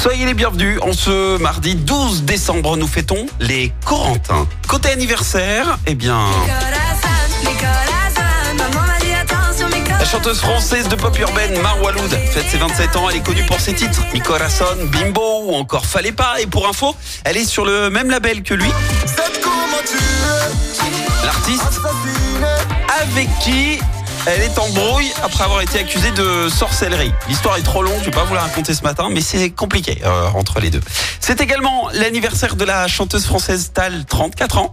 Soyez les bienvenus. En ce mardi 12 décembre, nous fêtons les Corentins. Côté anniversaire, eh bien, la chanteuse française de pop urbaine Marwa Loud fête ses 27 ans. Elle est connue pour ses titres Mi Corazon, Bimbo ou encore Fallait pas. Et pour info, elle est sur le même label que lui. L'artiste avec qui elle est en brouille après avoir été accusée de sorcellerie. L'histoire est trop longue, je vais pas vous la raconter ce matin, mais c'est compliqué euh, entre les deux. C'est également l'anniversaire de la chanteuse française Tal, 34 ans.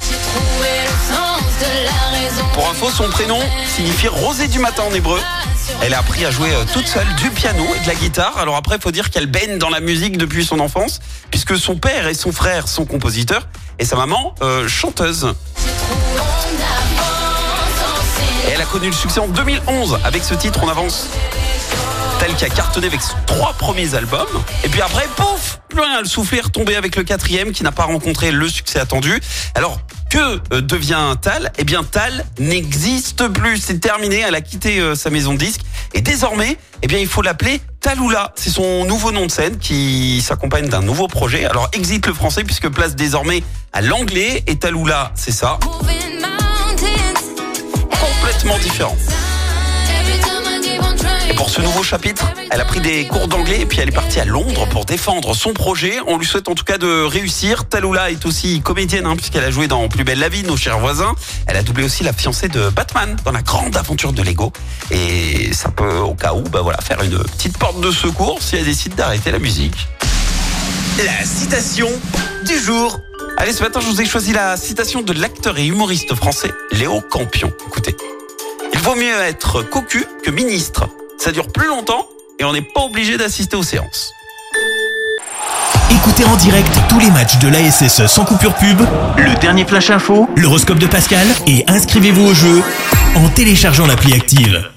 Pour info, son prénom signifie rosée du matin en hébreu. Elle a appris à jouer euh, toute seule du piano et de la guitare. Alors après, il faut dire qu'elle baigne dans la musique depuis son enfance, puisque son père et son frère sont compositeurs et sa maman euh, chanteuse. Connu le succès en 2011 avec ce titre On avance. Tel qui a cartonné avec ses trois premiers albums. Et puis après, pouf, plus rien. Le soufflet est retombé avec le quatrième qui n'a pas rencontré le succès attendu. Alors, que euh, devient Tal? Eh bien, Tal n'existe plus. C'est terminé. Elle a quitté euh, sa maison de disque. Et désormais, eh bien, il faut l'appeler Taloula. C'est son nouveau nom de scène qui s'accompagne d'un nouveau projet. Alors, exit le français puisque place désormais à l'anglais. Et Taloula, c'est ça. Et pour ce nouveau chapitre, elle a pris des cours d'anglais et puis elle est partie à Londres pour défendre son projet. On lui souhaite en tout cas de réussir. Taloula est aussi comédienne hein, puisqu'elle a joué dans Plus belle la vie, Nos chers voisins. Elle a doublé aussi la fiancée de Batman dans la grande aventure de Lego. Et ça peut au cas où bah voilà, faire une petite porte de secours si elle décide d'arrêter la musique. La citation du jour. Allez, ce matin, je vous ai choisi la citation de l'acteur et humoriste français Léo Campion. Écoutez, vaut mieux être cocu que ministre. Ça dure plus longtemps et on n'est pas obligé d'assister aux séances. Écoutez en direct tous les matchs de l'ASSE sans coupure pub, le dernier flash info, l'horoscope de Pascal et inscrivez-vous au jeu en téléchargeant l'appli active.